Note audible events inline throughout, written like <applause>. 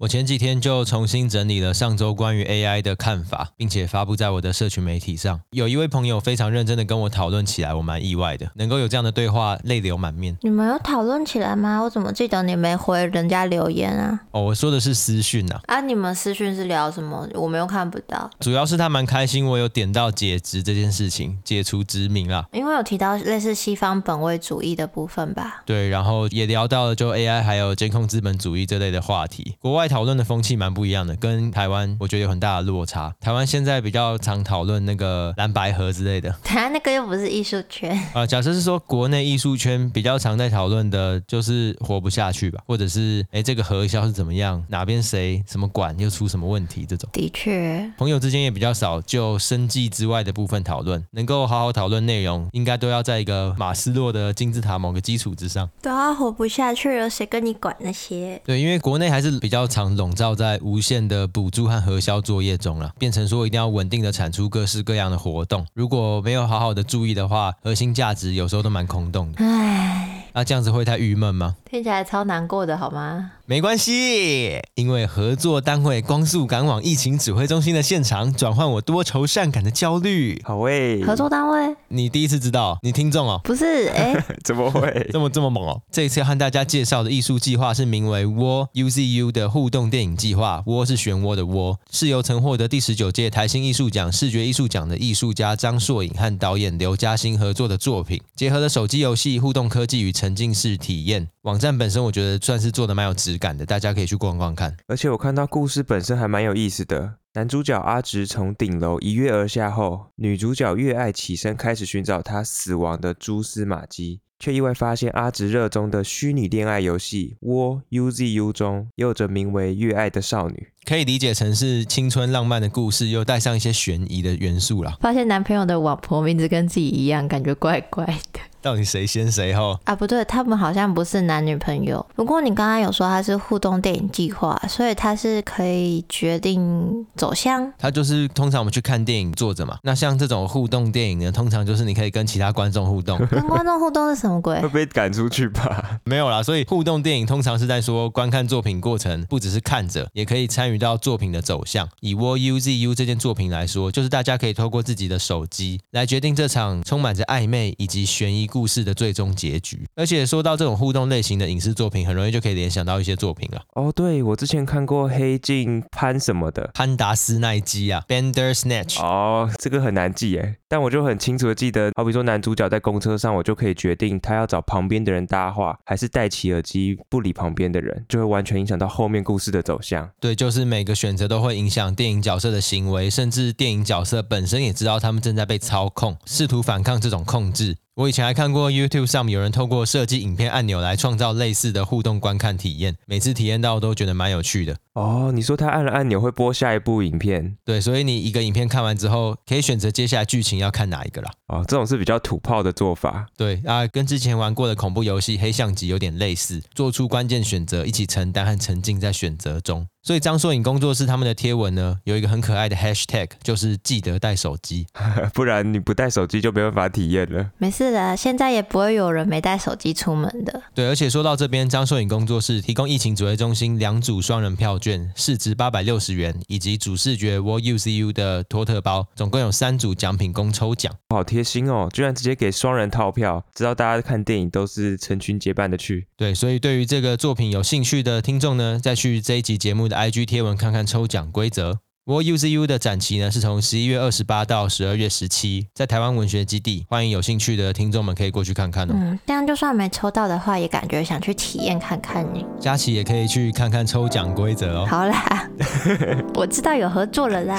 我前几天就重新整理了上周关于 AI 的看法，并且发布在我的社群媒体上。有一位朋友非常认真的跟我讨论起来，我蛮意外的，能够有这样的对话，泪流满面。你们有讨论起来吗？我怎么记得你没回人家留言啊？哦，我说的是私讯啊。啊，你们私讯是聊什么？我们又看不到。主要是他蛮开心，我有点到解职这件事情，解除职名啦。因为有提到类似西方本位主义的部分吧？对，然后也聊到了就 AI 还有监控资本主义这类的话题。国外讨论的风气蛮。不一样的，跟台湾我觉得有很大的落差。台湾现在比较常讨论那个蓝白盒之类的，台湾那个又不是艺术圈 <laughs> 啊。假设是说国内艺术圈比较常在讨论的，就是活不下去吧，或者是哎这个核销是怎么样，哪边谁什么管又出什么问题这种。的确，朋友之间也比较少就生计之外的部分讨论，能够好好讨论内容，应该都要在一个马斯洛的金字塔某个基础之上。都要活不下去了，谁跟你管那些？对，因为国内还是比较常笼罩在。无限的补助和核销作业中了，变成说一定要稳定的产出各式各样的活动，如果没有好好的注意的话，核心价值有时候都蛮空洞的。唉，那这样子会太郁闷吗？听起来超难过的，好吗？没关系，因为合作单位光速赶往疫情指挥中心的现场，转换我多愁善感的焦虑。好喂，合作单位，你第一次知道？你听众哦？不是，<laughs> 哎，怎么会这么这么猛哦？这一次要和大家介绍的艺术计划是名为 WAR UZU 的互动电影计划。窝是漩涡的窝，是由曾获得第十九届台新艺术奖视觉艺术奖的艺术家张硕颖和导演刘嘉欣合作的作品，结合了手机游戏、互动科技与沉浸式体验。网站本身我觉得算是做的蛮有质感的，大家可以去逛逛看。而且我看到故事本身还蛮有意思的。男主角阿直从顶楼一跃而下后，女主角月爱起身开始寻找他死亡的蛛丝马迹，却意外发现阿直热衷的虚拟恋爱游戏《窝 UZU》中也有着名为月爱的少女。可以理解成是青春浪漫的故事，又带上一些悬疑的元素啦。发现男朋友的老婆名字跟自己一样，感觉怪怪的。到底谁先谁后啊？不对，他们好像不是男女朋友。不过你刚刚有说他是互动电影计划，所以他是可以决定走向。他就是通常我们去看电影坐着嘛。那像这种互动电影呢，通常就是你可以跟其他观众互动。<laughs> 跟观众互动是什么鬼？<laughs> 会被赶出去吧？<laughs> 没有啦。所以互动电影通常是在说观看作品过程，不只是看着，也可以参与到作品的走向。以 War UZU 这件作品来说，就是大家可以透过自己的手机来决定这场充满着暧昧以及悬疑。故事的最终结局，而且说到这种互动类型的影视作品，很容易就可以联想到一些作品了。哦，对，我之前看过《黑镜》潘什么的，潘达斯奈基啊，Bandersnatch。哦，这个很难记诶，但我就很清楚的记得，好比说男主角在公车上，我就可以决定他要找旁边的人搭话，还是戴起耳机不理旁边的人，就会完全影响到后面故事的走向。对，就是每个选择都会影响电影角色的行为，甚至电影角色本身也知道他们正在被操控，试图反抗这种控制。我以前还看过 YouTube 上面有人透过设计影片按钮来创造类似的互动观看体验，每次体验到都觉得蛮有趣的。哦，你说他按了按钮会播下一部影片？对，所以你一个影片看完之后，可以选择接下来剧情要看哪一个啦。哦，这种是比较土炮的做法。对啊，跟之前玩过的恐怖游戏《黑象级》有点类似，做出关键选择，一起承担和沉浸在选择中。所以张硕颖工作室他们的贴文呢，有一个很可爱的 hashtag，就是记得带手机，<laughs> 不然你不带手机就没办法体验了。没事的，现在也不会有人没带手机出门的。对，而且说到这边，张硕颖工作室提供疫情指挥中心两组双人票券，市值八百六十元，以及主视觉 War UZU 的托特包，总共有三组奖品供抽奖。好贴心哦，居然直接给双人套票，知道大家看电影都是成群结伴的去。对，所以对于这个作品有兴趣的听众呢，再去这一集节目的。IG 贴文看看抽奖规则。War UZU 的展期呢是从十一月二十八到十二月十七，在台湾文学基地，欢迎有兴趣的听众们可以过去看看哦。嗯，这样就算没抽到的话，也感觉想去体验看看呢。佳琪也可以去看看抽奖规则哦。好啦，<laughs> 我知道有合作了啦。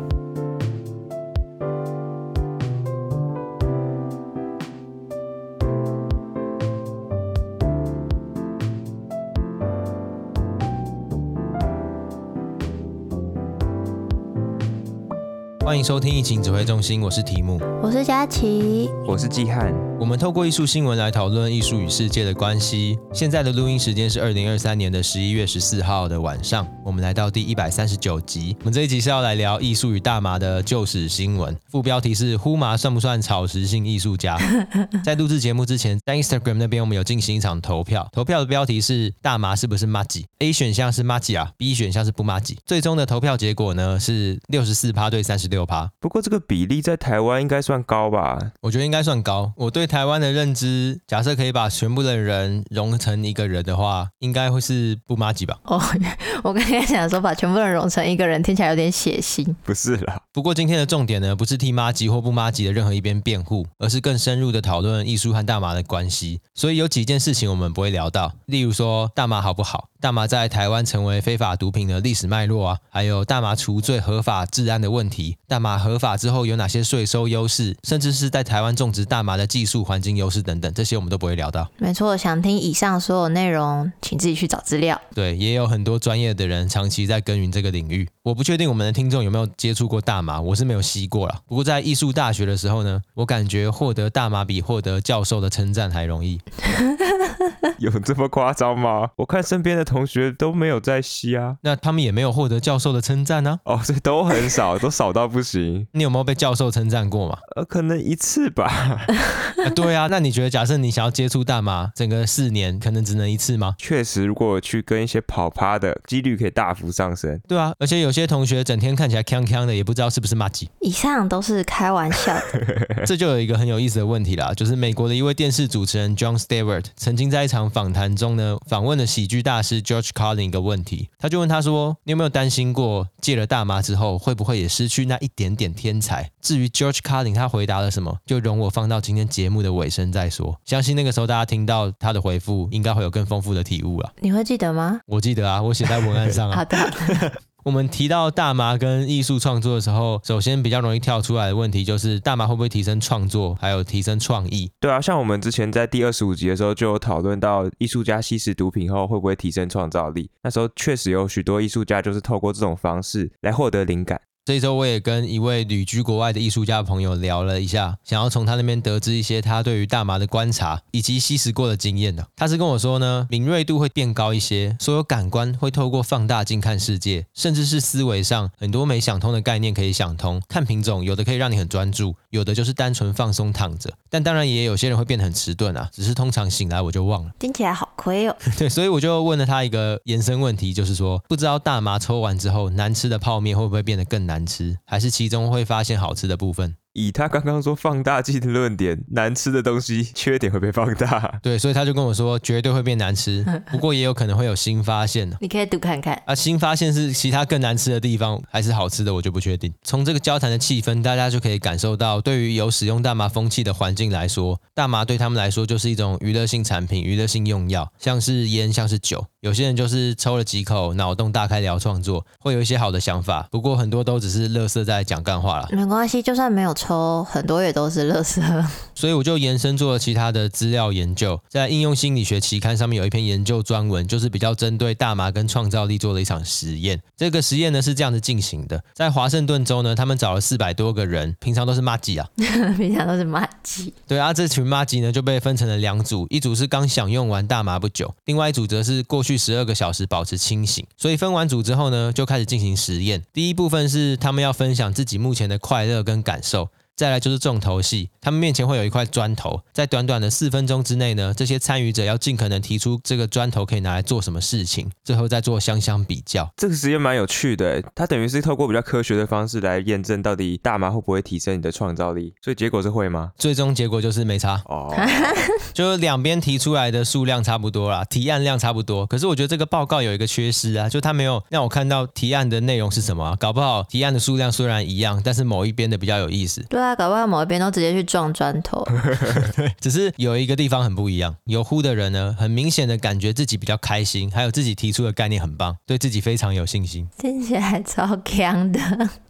<laughs> 欢迎收听疫情指挥中心，我是提姆，我是佳琪，我是季汉。我们透过艺术新闻来讨论艺术与世界的关系。现在的录音时间是二零二三年的十一月十四号的晚上。我们来到第一百三十九集。我们这一集是要来聊艺术与大麻的旧史新闻。副标题是“呼麻算不算草食性艺术家？” <laughs> 在录制节目之前，在 Instagram 那边我们有进行一场投票。投票的标题是“大麻是不是麻吉？”A 选项是麻吉啊，B 选项是不麻吉。最终的投票结果呢是六十四趴对三十六趴。不过这个比例在台湾应该算高吧？我觉得应该算高。我对台湾的认知，假设可以把全部的人融成一个人的话，应该会是不妈吉吧？哦，<laughs> 我刚才想说把全部人融成一个人，听起来有点血腥。不是啦。不过今天的重点呢，不是替妈吉或不妈吉的任何一边辩护，而是更深入的讨论艺术和大麻的关系。所以有几件事情我们不会聊到，例如说大麻好不好？大麻在台湾成为非法毒品的历史脉络啊，还有大麻除罪合法治安的问题，大麻合法之后有哪些税收优势，甚至是在台湾种植大麻的技术环境优势等等，这些我们都不会聊到。没错，想听以上所有内容，请自己去找资料。对，也有很多专业的人长期在耕耘这个领域。我不确定我们的听众有没有接触过大麻，我是没有吸过啦。不过在艺术大学的时候呢，我感觉获得大麻比获得教授的称赞还容易。<laughs> 有这么夸张吗？我看身边的同学都没有在吸啊，那他们也没有获得教授的称赞呢？哦，所以都很少，<laughs> 都少到不行。你有没有被教授称赞过嘛？呃，可能一次吧。<laughs> 啊，对啊，那你觉得，假设你想要接触大麻，整个四年可能只能一次吗？确实，如果去跟一些跑趴的，几率可以大幅上升。对啊，而且有些同学整天看起来锵锵的，也不知道是不是骂鸡。以上都是开玩笑的。<laughs> 这就有一个很有意思的问题啦，就是美国的一位电视主持人 John Stewart 曾经在一场访谈中呢，访问了喜剧大师 George Carlin 一个问题，他就问他说：“你有没有担心过戒了大麻之后，会不会也失去那一点点天才？”至于 George Carlin 他回答了什么，就容我放到今天节目的尾声再说。相信那个时候大家听到他的回复，应该会有更丰富的体悟了。你会记得吗？我记得啊，我写在文案上啊。好的。我们提到大麻跟艺术创作的时候，首先比较容易跳出来的问题就是大麻会不会提升创作，还有提升创意？对啊，像我们之前在第二十五集的时候就有讨论到，艺术家吸食毒品后会不会提升创造力？那时候确实有许多艺术家就是透过这种方式来获得灵感。这一周我也跟一位旅居国外的艺术家朋友聊了一下，想要从他那边得知一些他对于大麻的观察以及吸食过的经验的。他是跟我说呢，敏锐度会变高一些，所有感官会透过放大镜看世界，甚至是思维上很多没想通的概念可以想通。看品种，有的可以让你很专注，有的就是单纯放松躺着。但当然也有些人会变得很迟钝啊，只是通常醒来我就忘了。听起来好亏哦。<laughs> 对，所以我就问了他一个延伸问题，就是说，不知道大麻抽完之后，难吃的泡面会不会变得更难吃，还是其中会发现好吃的部分？以他刚刚说放大镜的论点，难吃的东西 <laughs> 缺点会被放大。<laughs> 对，所以他就跟我说，绝对会变难吃，<laughs> 不过也有可能会有新发现。你可以读看看。啊，新发现是其他更难吃的地方，还是好吃的，我就不确定。从这个交谈的气氛，大家就可以感受到，对于有使用大麻风气的环境来说，大麻对他们来说就是一种娱乐性产品、娱乐性用药，像是烟，像是酒。有些人就是抽了几口，脑洞大开聊创作，会有一些好的想法。不过很多都只是乐色在讲干话了。没关系，就算没有抽，很多也都是垃圾。<laughs> 所以我就延伸做了其他的资料研究，在应用心理学期刊上面有一篇研究专文，就是比较针对大麻跟创造力做了一场实验。这个实验呢是这样子进行的，在华盛顿州呢，他们找了四百多个人，平常都是麻吉啊，平常都是麻吉。对啊，这群麻吉呢就被分成了两组，一组是刚享用完大麻不久，另外一组则是过去。去十二个小时保持清醒，所以分完组之后呢，就开始进行实验。第一部分是他们要分享自己目前的快乐跟感受。再来就是重头戏，他们面前会有一块砖头，在短短的四分钟之内呢，这些参与者要尽可能提出这个砖头可以拿来做什么事情，最后再做相相比较。这个实验蛮有趣的，它等于是透过比较科学的方式来验证到底大麻会不会提升你的创造力，所以结果是会吗？最终结果就是没差哦，<laughs> <laughs> 就两边提出来的数量差不多啦，提案量差不多。可是我觉得这个报告有一个缺失啊，就他没有让我看到提案的内容是什么啊，搞不好提案的数量虽然一样，但是某一边的比较有意思。对啊。搞不好某一边都直接去撞砖头，<laughs> 只是有一个地方很不一样。有呼的人呢，很明显的感觉自己比较开心，还有自己提出的概念很棒，对自己非常有信心，听起来超强的。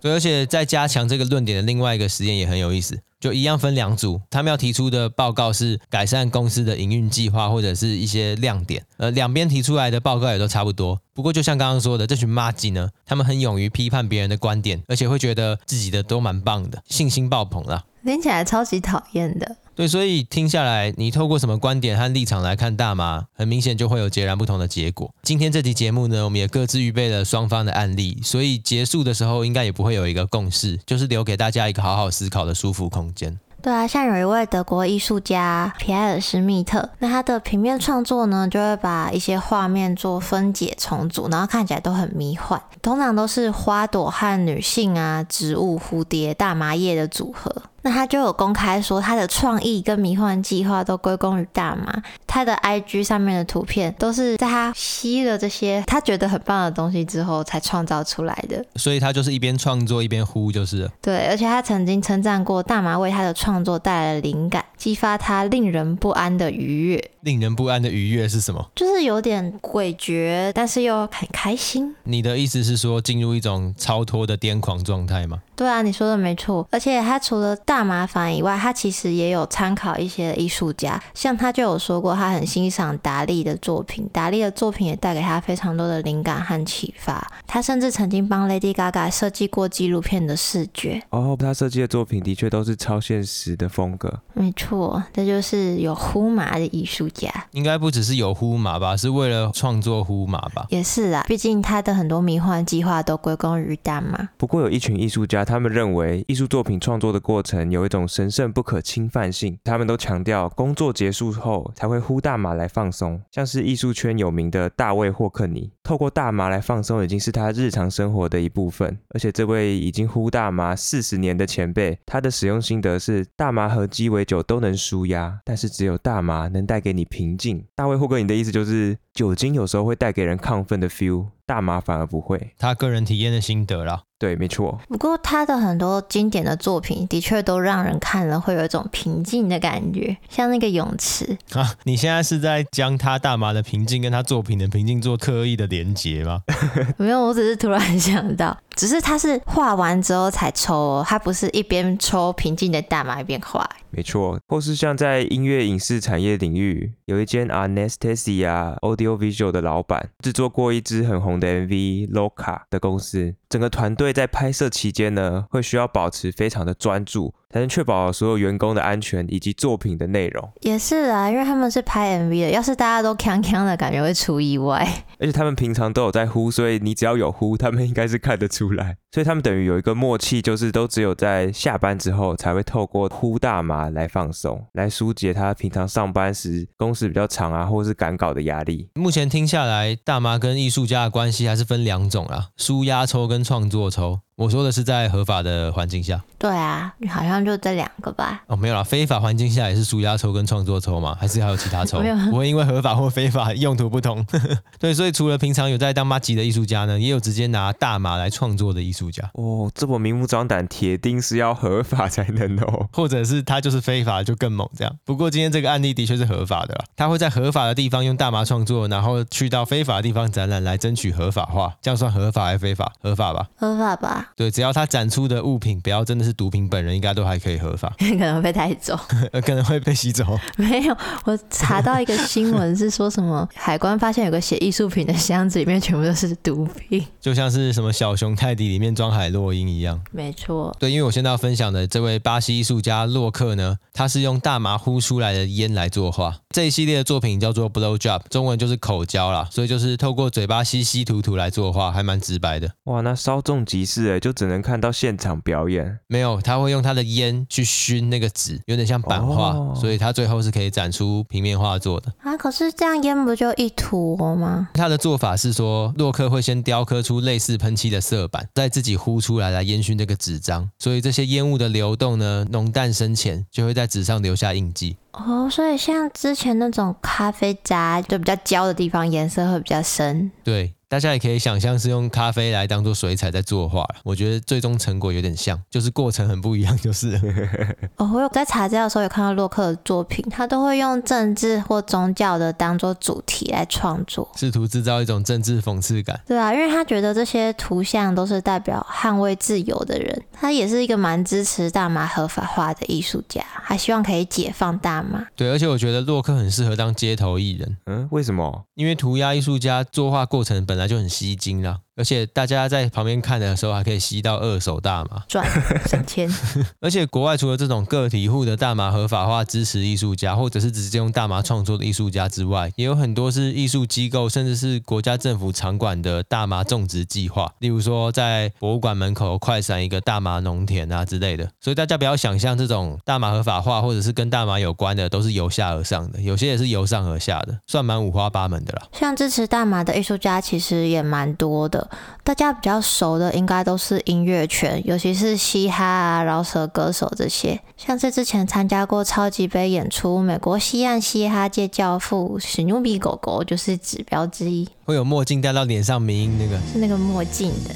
对，而且在加强这个论点的另外一个实验也很有意思。就一样分两组，他们要提出的报告是改善公司的营运计划或者是一些亮点。呃，两边提出来的报告也都差不多。不过就像刚刚说的，这群妈鸡呢，他们很勇于批判别人的观点，而且会觉得自己的都蛮棒的，信心爆棚了。听起来超级讨厌的。对，所以听下来，你透过什么观点和立场来看大麻，很明显就会有截然不同的结果。今天这期节目呢，我们也各自预备了双方的案例，所以结束的时候应该也不会有一个共识，就是留给大家一个好好思考的舒服空间。对啊，像有一位德国艺术家皮埃尔·施密特，那他的平面创作呢，就会把一些画面做分解重组，然后看起来都很迷幻，通常都是花朵和女性啊、植物、蝴蝶、大麻叶的组合。那他就有公开说，他的创意跟迷幻计划都归功于大麻。他的 IG 上面的图片都是在他吸了这些他觉得很棒的东西之后才创造出来的。所以他就是一边创作一边呼，就是了。对，而且他曾经称赞过大麻为他的创作带来了灵感，激发他令人不安的愉悦。令人不安的愉悦是什么？就是有点诡谲，但是又很开心。你的意思是说进入一种超脱的癫狂状态吗？对啊，你说的没错。而且他除了大麻烦以外，他其实也有参考一些艺术家，像他就有说过，他很欣赏达利的作品，达利的作品也带给他非常多的灵感和启发。他甚至曾经帮 Lady Gaga 设计过纪录片的视觉。哦，他设计的作品的确都是超现实的风格。没错，这就是有呼麻的艺术家。应该不只是有呼麻吧，是为了创作呼麻吧？也是啊，毕竟他的很多迷幻计划都归功于大麻。不过有一群艺术家。他们认为艺术作品创作的过程有一种神圣不可侵犯性，他们都强调工作结束后才会呼大麻来放松。像是艺术圈有名的大卫霍克尼，透过大麻来放松已经是他日常生活的一部分。而且这位已经呼大麻四十年的前辈，他的使用心得是：大麻和鸡尾酒都能舒压，但是只有大麻能带给你平静。大卫霍克尼的意思就是，酒精有时候会带给人亢奋的 feel，大麻反而不会。他个人体验的心得啦。对，没错。不过他的很多经典的作品的确都让人看了会有一种平静的感觉，像那个泳池啊。你现在是在将他大麻的平静跟他作品的平静做刻意的连接吗？<laughs> 没有，我只是突然想到，只是他是画完之后才抽，他不是一边抽平静的大麻一边画。没错，或是像在音乐影视产业领域，有一间 anestasia Audiovisual 的老板制作过一支很红的 MV《Loca》的公司，整个团队在拍摄期间呢，会需要保持非常的专注。才能确保所有员工的安全以及作品的内容。也是啊，因为他们是拍 MV 的，要是大家都锵锵的感觉会出意外。而且他们平常都有在呼，所以你只要有呼，他们应该是看得出来。所以他们等于有一个默契，就是都只有在下班之后才会透过呼大麻来放松，来疏解他平常上班时工时比较长啊，或是赶稿的压力。目前听下来，大麻跟艺术家的关系还是分两种啊，舒压抽跟创作抽。我说的是在合法的环境下。对啊，好像就这两个吧。哦，没有啦，非法环境下也是舒压抽跟创作抽嘛，还是还有其他抽？<laughs> 没有，不会因为合法或非法用途不同。<laughs> 对，所以除了平常有在当麻吉的艺术家呢，也有直接拿大麻来创作的艺术家。哦，这么明目张胆，铁定是要合法才能哦。<laughs> 或者是他就是非法就更猛这样。不过今天这个案例的确是合法的啦，他会在合法的地方用大麻创作，然后去到非法的地方展览来争取合法化，这样算合法还是非法？合法吧？合法吧？对，只要他展出的物品不要真的是毒品本人，应该都还可以合法。<laughs> 可能会被带走，<laughs> 可能会被吸走。<laughs> 没有，我查到一个新闻是说什么海关发现有个写艺术品的箱子里面全部都是毒品，就像是什么小熊泰迪里面装海洛因一样。没错，对，因为我现在要分享的这位巴西艺术家洛克呢，他是用大麻呼出来的烟来作画。这一系列的作品叫做 Blow Job，中文就是口交啦，所以就是透过嘴巴吸吸吐吐来作画，还蛮直白的。哇，那稍纵即逝哎，就只能看到现场表演。没有，他会用他的烟去熏那个纸，有点像版画，哦、所以他最后是可以展出平面画作的。啊，可是这样烟不就一吐吗？他的做法是说，洛克会先雕刻出类似喷漆的色板，再自己呼出来来烟熏这个纸张，所以这些烟雾的流动呢，浓淡深浅就会在纸上留下印记。哦，所以像之前那种咖啡渣，就比较焦的地方，颜色会比较深。对。大家也可以想象是用咖啡来当做水彩在作画，我觉得最终成果有点像，就是过程很不一样，就是。<laughs> 哦，我有在查资料的时候有看到洛克的作品，他都会用政治或宗教的当做主题来创作，试图制造一种政治讽刺感。对啊，因为他觉得这些图像都是代表捍卫自由的人，他也是一个蛮支持大麻合法化的艺术家，还希望可以解放大麻。对，而且我觉得洛克很适合当街头艺人。嗯，为什么？因为涂鸦艺术家作画过程本那就很吸睛了，而且大家在旁边看的时候，还可以吸到二手大麻，赚省钱。<laughs> 而且国外除了这种个体户的大麻合法化支持艺术家，或者是直接用大麻创作的艺术家之外，也有很多是艺术机构，甚至是国家政府场馆的大麻种植计划。例如说，在博物馆门口快闪一个大麻农田啊之类的。所以大家不要想象这种大麻合法化或者是跟大麻有关的都是由下而上的，有些也是由上而下的，算蛮五花八门的啦。像支持大麻的艺术家其实也蛮多的，大家比较熟的应该都是音乐圈，尤其是嘻哈啊、饶舌歌手这些。像是之前参加过超级杯演出，美国西岸嘻哈界教父史努比狗狗就是指标之一。会有墨镜戴到脸上，迷因那个是那个墨镜的。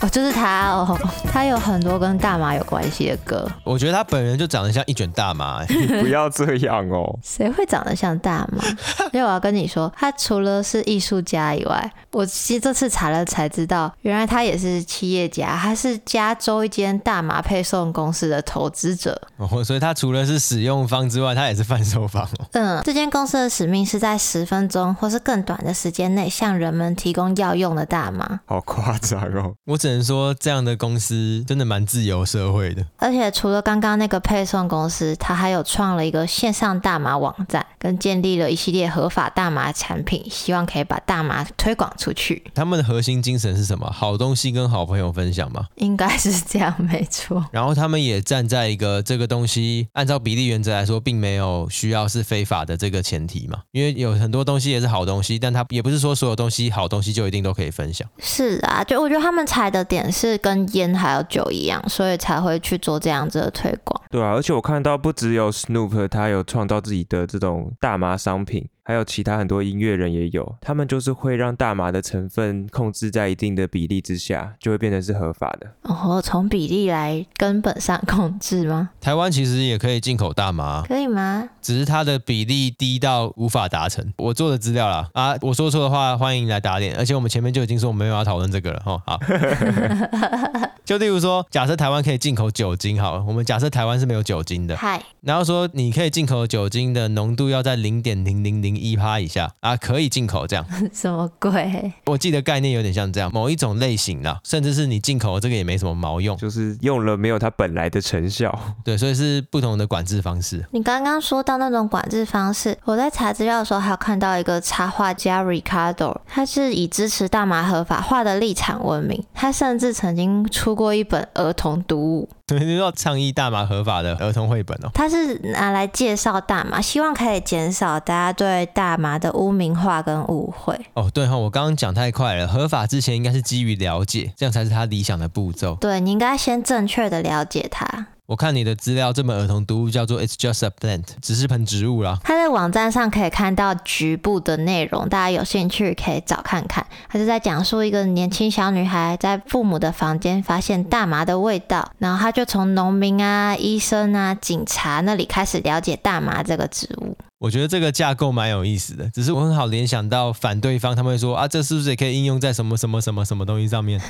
哦，就是他哦，他有很多跟大麻有关系的歌。我觉得他本人就长得像一卷大麻，欸，你 <laughs> 不要这样哦。谁会长得像大麻？<laughs> 因为我要跟你说，他除了是艺术家以外，我其实这次查了才知道，原来他也是企业家，他是加州一间大麻配送公司的投资者。哦，所以他除了是使用方之外，他也是贩售方。嗯，这间公司的使命是在十分钟或是更短的时间内，向人们提供药用的大麻。好夸张。我只能说，这样的公司真的蛮自由社会的。而且除了刚刚那个配送公司，他还有创了一个线上大麻网站，跟建立了一系列合法大麻产品，希望可以把大麻推广出去。他们的核心精神是什么？好东西跟好朋友分享吗？应该是这样，没错。然后他们也站在一个这个东西按照比例原则来说，并没有需要是非法的这个前提嘛。因为有很多东西也是好东西，但它也不是说所有东西好东西就一定都可以分享。是啊，就。我觉得他们踩的点是跟烟还有酒一样，所以才会去做这样子的推广。对啊，而且我看到不只有 Snoop，他有创造自己的这种大麻商品。还有其他很多音乐人也有，他们就是会让大麻的成分控制在一定的比例之下，就会变成是合法的。哦，从比例来根本上控制吗？台湾其实也可以进口大麻，可以吗？只是它的比例低到无法达成。我做的资料啦，啊，我说错的话欢迎来打脸。而且我们前面就已经说我们没有要讨论这个了哦。好，<laughs> 就例如说，假设台湾可以进口酒精，好了，我们假设台湾是没有酒精的，嗨，然后说你可以进口酒精的浓度要在零点零零零。一趴以下啊，可以进口这样？<laughs> 什么鬼？我记得概念有点像这样，某一种类型啦，甚至是你进口这个也没什么毛用，就是用了没有它本来的成效。<laughs> 对，所以是不同的管制方式。你刚刚说到那种管制方式，我在查资料的时候还有看到一个插画家 Ricardo，他是以支持大麻合法化的立场闻名，他甚至曾经出过一本儿童读物。对，你说倡议大麻合法的儿童绘本哦，他是拿来介绍大麻，希望可以减少大家对大麻的污名化跟误会。哦，对哈、哦，我刚刚讲太快了，合法之前应该是基于了解，这样才是他理想的步骤。对，你应该先正确的了解它。我看你的资料，这本儿童读物叫做《It's Just a Plant》，只是盆植物啦。它在网站上可以看到局部的内容，大家有兴趣可以找看看。它是在讲述一个年轻小女孩在父母的房间发现大麻的味道，然后她就从农民啊、医生啊、警察那里开始了解大麻这个植物。我觉得这个架构蛮有意思的，只是我很好联想到反对方，他们会说啊，这是不是也可以应用在什么什么什么什么东西上面？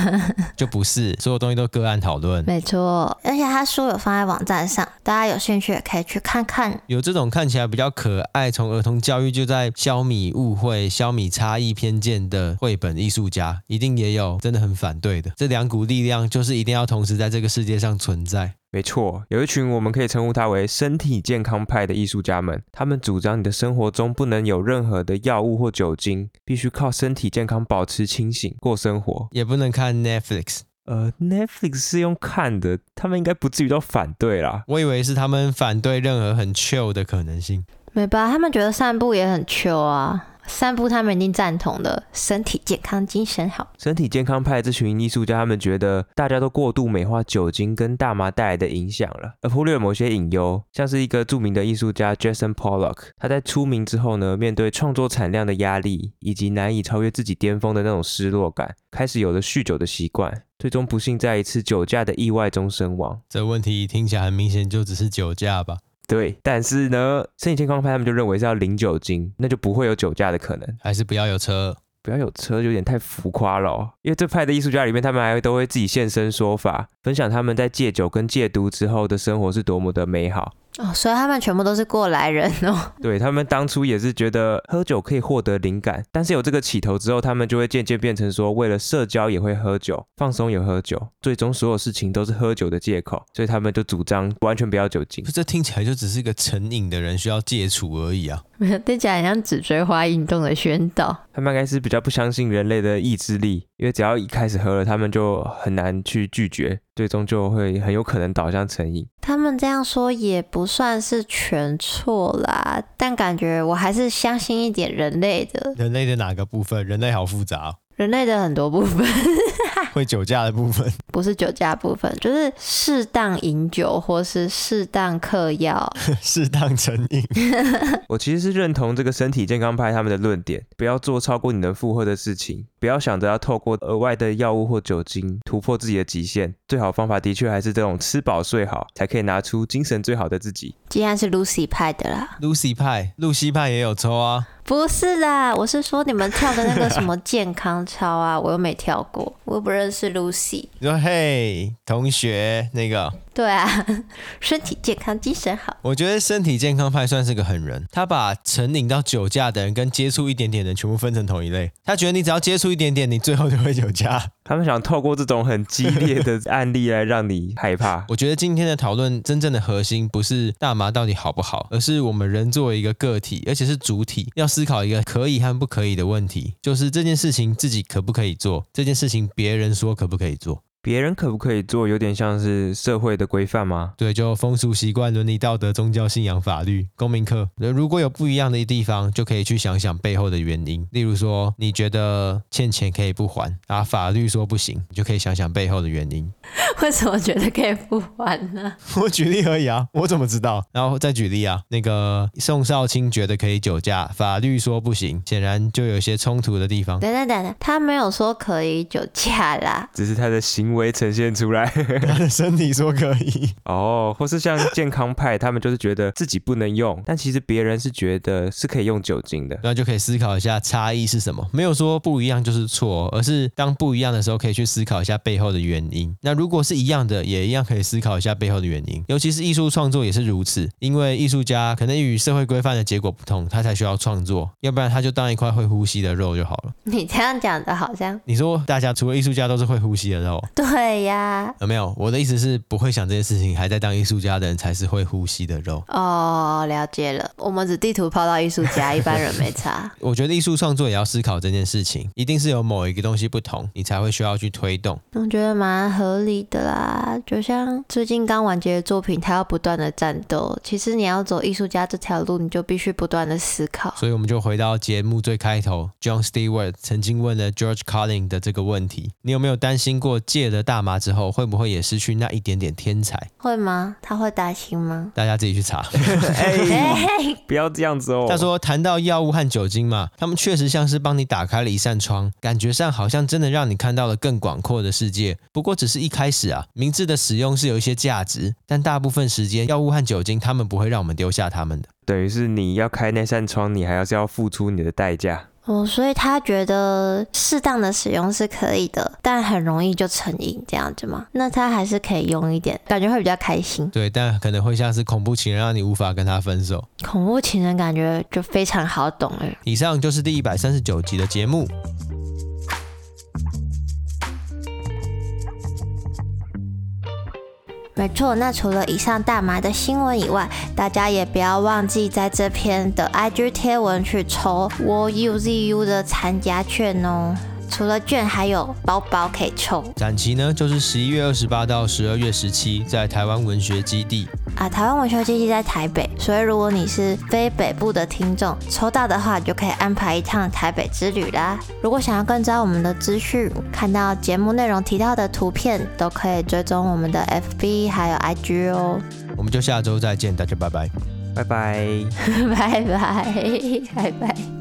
<laughs> 就不是，所有东西都个案讨论。没错，而且他书有放在网站上，大家有兴趣也可以去看看。有这种看起来比较可爱，从儿童教育就在消弭误会、消弭差异偏见的绘本艺术家，一定也有真的很反对的。这两股力量就是一定要同时在这个世界上存在。没错，有一群我们可以称呼他为身体健康派的艺术家们，他们主张你的生活中不能有任何的药物或酒精，必须靠身体健康保持清醒过生活，也不能看 Netflix。呃，Netflix 是用看的，他们应该不至于都反对啦。我以为是他们反对任何很 chill 的可能性。没吧？他们觉得散步也很 chill 啊。散步，他们一定赞同的。身体健康，精神好。身体健康派这群艺术家，他们觉得大家都过度美化酒精跟大麻带来的影响了，而忽略某些隐忧。像是一个著名的艺术家 Jackson Pollock，他在出名之后呢，面对创作产量的压力，以及难以超越自己巅峰的那种失落感，开始有了酗酒的习惯，最终不幸在一次酒驾的意外中身亡。这问题听起来很明显，就只是酒驾吧？对，但是呢，身体健康派他们就认为是要零酒精，那就不会有酒驾的可能。还是不要有车，不要有车就有点太浮夸了哦。因为这派的艺术家里面，他们还会都会自己现身说法，分享他们在戒酒跟戒毒之后的生活是多么的美好。哦，所以他们全部都是过来人哦。<laughs> 对，他们当初也是觉得喝酒可以获得灵感，但是有这个起头之后，他们就会渐渐变成说，为了社交也会喝酒，放松也喝酒，最终所有事情都是喝酒的借口，所以他们就主张完全不要酒精。这听起来就只是一个成瘾的人需要戒除而已啊。没有，听起来很像纸锥花运动的宣导。他们应该是比较不相信人类的意志力，因为只要一开始喝了，他们就很难去拒绝，最终就会很有可能导向成瘾。他们这样说也不算是全错啦，但感觉我还是相信一点人类的。人类的哪个部分？人类好复杂哦。人类的很多部分，<laughs> 会酒驾的部分，不是酒驾部分，就是适当饮酒或是适当嗑药，<laughs> 适当成瘾。<laughs> 我其实是认同这个身体健康派他们的论点，不要做超过你能负荷的事情，不要想着要透过额外的药物或酒精突破自己的极限。最好方法的确还是这种吃饱睡好，才可以拿出精神最好的自己。既然是 Lucy 派的啦，Lucy 派，露西派也有抽啊。不是啦，我是说你们跳的那个什么健康操啊，我又没跳过，我不认识 Lucy。你说嘿，同学，那个。对啊，<laughs> 身体健康，精神好。我觉得身体健康派算是个狠人，他把成瘾到酒驾的人跟接触一点点的人全部分成同一类。他觉得你只要接触一点点，你最后就会酒驾。<laughs> 他们想透过这种很激烈的案例来让你害怕。我觉得今天的讨论真正的核心不是大麻到底好不好，而是我们人作为一个个体，而且是主体，要思考一个可以和不可以的问题，就是这件事情自己可不可以做，这件事情别人说可不可以做。别人可不可以做，有点像是社会的规范吗？对，就风俗习惯、伦理道德、宗教信仰、法律、公民课。如果有不一样的地方，就可以去想想背后的原因。例如说，你觉得欠钱可以不还，啊，法律说不行，你就可以想想背后的原因。<laughs> 为什么觉得可以不还呢？<laughs> 我举例而已啊，我怎么知道？然后再举例啊，那个宋少卿觉得可以酒驾，法律说不行，显然就有些冲突的地方。等等等等，他没有说可以酒驾啦，只是他的行为呈现出来，<laughs> 他的身体说可以哦，或是像健康派，他们就是觉得自己不能用，但其实别人是觉得是可以用酒精的，那就可以思考一下差异是什么。没有说不一样就是错，而是当不一样的时候，可以去思考一下背后的原因。那如果是一样的，也一样可以思考一下背后的原因。尤其是艺术创作也是如此，因为艺术家可能与社会规范的结果不同，他才需要创作，要不然他就当一块会呼吸的肉就好了。你这样讲的好像 <laughs> 你说大家除了艺术家都是会呼吸的肉，对。呀，有没有？我的意思是，不会想这件事情，还在当艺术家的人才是会呼吸的肉。哦，了解了。我们只地图抛到艺术家，一般人没差。<laughs> 我觉得艺术创作也要思考这件事情，一定是有某一个东西不同，你才会需要去推动。我觉得蛮合理的啦，就像最近刚完结的作品，它要不断的战斗。其实你要走艺术家这条路，你就必须不断的思考。所以我们就回到节目最开头，John Stewart 曾经问了 George Carlin 的这个问题：你有没有担心过戒了大麻之后会不会也失去那一点点天才？会吗？他会担心吗？大家自己去查。<laughs> 哎，<laughs> 不要这样子哦。他说谈到药物和酒精嘛，他们确实像是帮你打开了一扇窗，感觉上好像真的让你看到了更广阔的世界。不过只是一开始啊，明智的使用是有一些价值，但大部分时间药物和酒精他们不会让我们丢下他们的。等于是你要开那扇窗，你还要是要付出你的代价。哦，所以他觉得适当的使用是可以的，但很容易就成瘾这样子嘛？那他还是可以用一点，感觉会比较开心。对，但可能会像是恐怖情人，让你无法跟他分手。恐怖情人感觉就非常好懂哎。以上就是第一百三十九集的节目。没错，那除了以上大麻的新闻以外，大家也不要忘记在这篇的 IG 贴文去抽 WOUZU 的参加券哦。除了券，还有包包可以抽。展期呢，就是十一月二十八到十二月十七，在台湾文学基地。啊，台湾文学基地在台北，所以如果你是非北部的听众，抽到的话，就可以安排一趟台北之旅啦。如果想要更知道我们的资讯，看到节目内容提到的图片，都可以追踪我们的 FB 还有 IG 哦。我们就下周再见，大家拜拜，拜拜，<laughs> 拜拜，拜拜。